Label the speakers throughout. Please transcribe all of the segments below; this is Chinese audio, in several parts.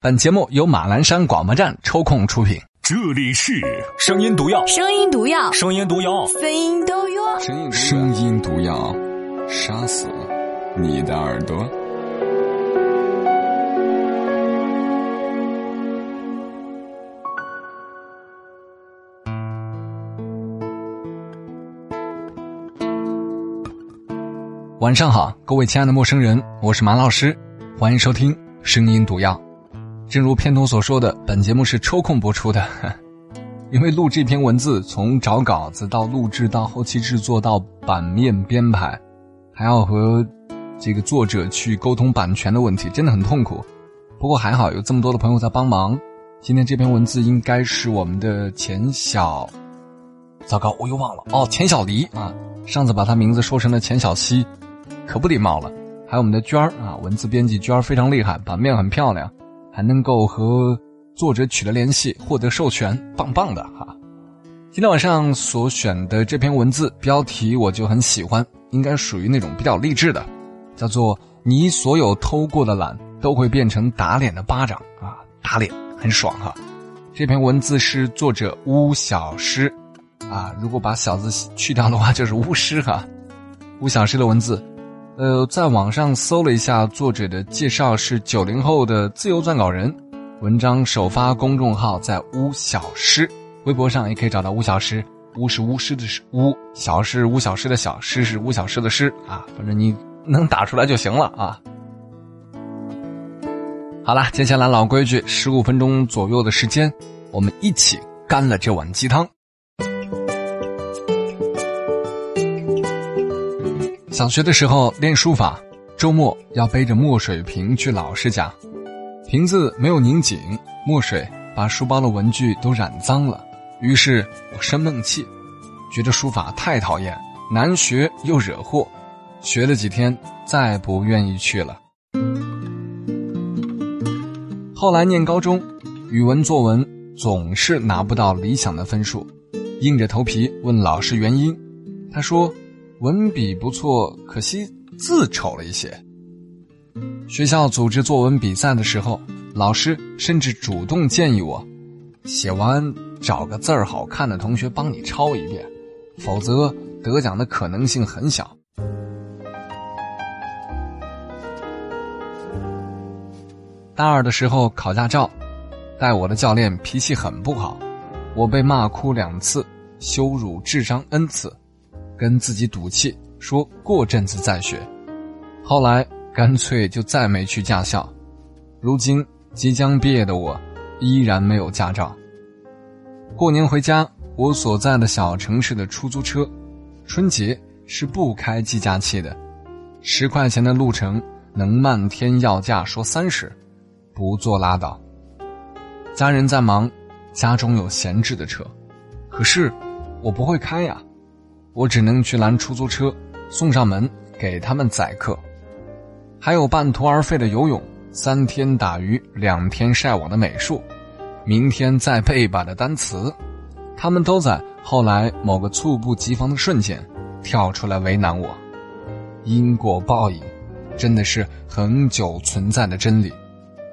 Speaker 1: 本节目由马栏山广播站抽空出品。
Speaker 2: 这里是声音毒药，
Speaker 3: 声音毒药，
Speaker 2: 声音毒药，
Speaker 3: 声音毒药。
Speaker 4: 声音毒药，杀死你的耳朵。
Speaker 1: 晚上好，各位亲爱的陌生人，我是马老师，欢迎收听《声音毒药》。正如片头所说的，本节目是抽空播出的，因为录这篇文字，从找稿子到录制到后期制作到版面编排，还要和这个作者去沟通版权的问题，真的很痛苦。不过还好有这么多的朋友在帮忙。今天这篇文字应该是我们的钱小，糟糕，我又忘了哦，钱小黎啊，上次把他名字说成了钱小西，可不礼貌了。还有我们的娟儿啊，文字编辑娟儿非常厉害，版面很漂亮。还能够和作者取得联系，获得授权，棒棒的哈！今天晚上所选的这篇文字标题我就很喜欢，应该属于那种比较励志的，叫做“你所有偷过的懒都会变成打脸的巴掌啊，打脸很爽哈！”这篇文字是作者巫小诗，啊，如果把小字去掉的话就是巫师哈，巫小诗的文字。呃，在网上搜了一下作者的介绍，是九零后的自由撰稿人，文章首发公众号在巫小诗，微博上也可以找到巫小诗，巫是巫师的巫，小是巫小诗的小，诗是巫小诗的诗啊，反正你能打出来就行了啊。好了，接下来老规矩，十五分钟左右的时间，我们一起干了这碗鸡汤。小学的时候练书法，周末要背着墨水瓶去老师家，瓶子没有拧紧，墨水把书包的文具都染脏了。于是我生闷气，觉得书法太讨厌，难学又惹祸，学了几天再不愿意去了。后来念高中，语文作文总是拿不到理想的分数，硬着头皮问老师原因，他说。文笔不错，可惜字丑了一些。学校组织作文比赛的时候，老师甚至主动建议我，写完找个字儿好看的同学帮你抄一遍，否则得奖的可能性很小。大二的时候考驾照，带我的教练脾气很不好，我被骂哭两次，羞辱智商 n 次。跟自己赌气，说过阵子再学，后来干脆就再没去驾校。如今即将毕业的我，依然没有驾照。过年回家，我所在的小城市的出租车，春节是不开计价器的，十块钱的路程能漫天要价说三十，不坐拉倒。家人在忙，家中有闲置的车，可是我不会开呀。我只能去拦出租车，送上门给他们载客，还有半途而废的游泳，三天打鱼两天晒网的美术，明天再背一把的单词，他们都在后来某个猝不及防的瞬间跳出来为难我。因果报应，真的是恒久存在的真理。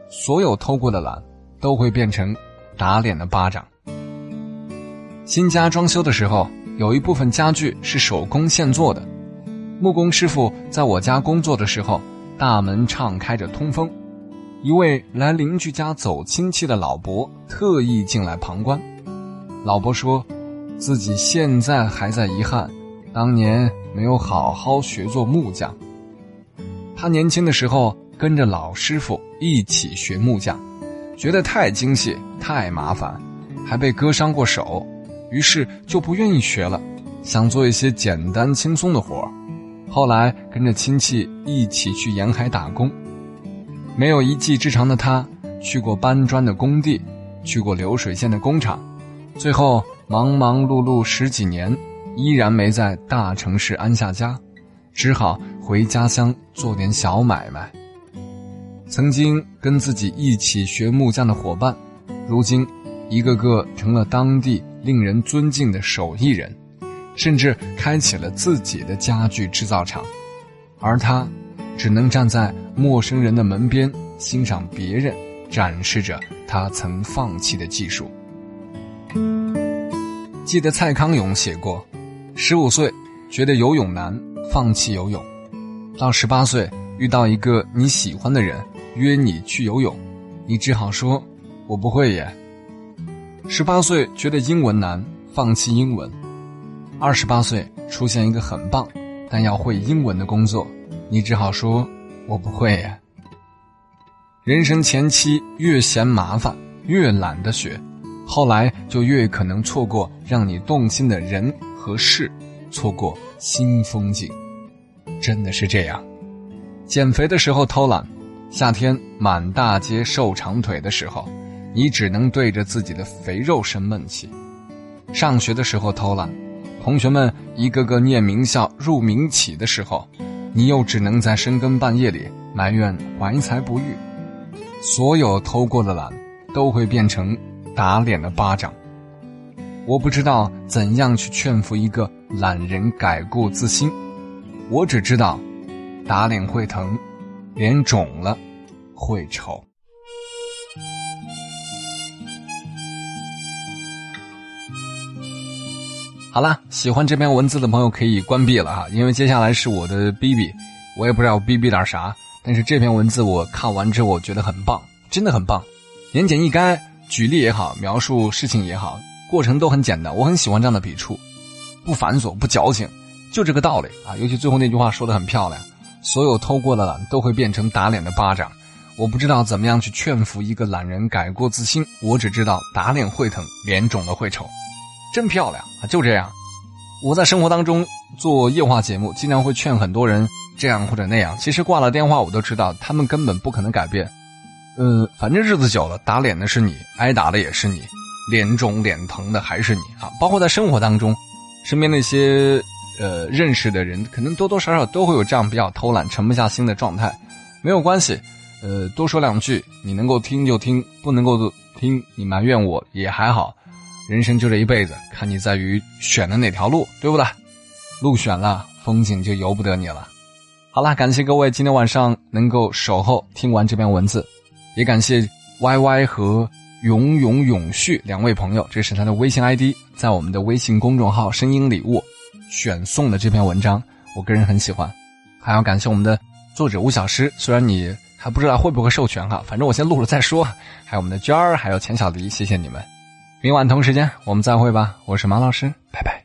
Speaker 1: 所有偷过的懒，都会变成打脸的巴掌。新家装修的时候。有一部分家具是手工现做的，木工师傅在我家工作的时候，大门敞开着通风。一位来邻居家走亲戚的老伯特意进来旁观。老伯说，自己现在还在遗憾，当年没有好好学做木匠。他年轻的时候跟着老师傅一起学木匠，觉得太精细、太麻烦，还被割伤过手。于是就不愿意学了，想做一些简单轻松的活儿。后来跟着亲戚一起去沿海打工，没有一技之长的他，去过搬砖的工地，去过流水线的工厂，最后忙忙碌碌十几年，依然没在大城市安下家，只好回家乡做点小买卖。曾经跟自己一起学木匠的伙伴，如今一个个成了当地。令人尊敬的手艺人，甚至开启了自己的家具制造厂，而他只能站在陌生人的门边欣赏别人展示着他曾放弃的技术。记得蔡康永写过：十五岁觉得游泳难，放弃游泳；到十八岁遇到一个你喜欢的人约你去游泳，你只好说“我不会耶”。十八岁觉得英文难，放弃英文；二十八岁出现一个很棒但要会英文的工作，你只好说“我不会耶”。人生前期越嫌麻烦，越懒得学。后来就越可能错过让你动心的人和事，错过新风景，真的是这样。减肥的时候偷懒，夏天满大街瘦长腿的时候，你只能对着自己的肥肉生闷气；上学的时候偷懒，同学们一个个念名校入名企的时候，你又只能在深更半夜里埋怨怀才不遇。所有偷过的懒，都会变成。打脸的巴掌，我不知道怎样去劝服一个懒人改过自新，我只知道，打脸会疼，脸肿了会丑。好了，喜欢这篇文字的朋友可以关闭了哈，因为接下来是我的 B B，我也不知道 B B 点啥，但是这篇文字我看完之后我觉得很棒，真的很棒，言简意赅。举例也好，描述事情也好，过程都很简单。我很喜欢这样的笔触，不繁琐，不矫情，就这个道理啊。尤其最后那句话说的很漂亮：所有偷过的懒都会变成打脸的巴掌。我不知道怎么样去劝服一个懒人改过自新，我只知道打脸会疼，脸肿了会丑。真漂亮啊！就这样，我在生活当中做夜话节目，经常会劝很多人这样或者那样。其实挂了电话，我都知道他们根本不可能改变。嗯，反正日子久了，打脸的是你，挨打的也是你，脸肿脸疼的还是你啊！包括在生活当中，身边那些呃认识的人，可能多多少少都会有这样比较偷懒、沉不下心的状态。没有关系，呃，多说两句，你能够听就听，不能够听，你埋怨我也还好。人生就这一辈子，看你在于选的哪条路，对不对？路选了，风景就由不得你了。好了，感谢各位今天晚上能够守候听完这篇文字。也感谢 Y Y 和永永永续两位朋友，这是他的微信 ID，在我们的微信公众号“声音礼物”选送的这篇文章，我个人很喜欢。还要感谢我们的作者吴小诗，虽然你还不知道会不会授权哈，反正我先录了再说。还有我们的娟儿，还有钱小迪，谢谢你们。明晚同时间我们再会吧，我是马老师，拜拜。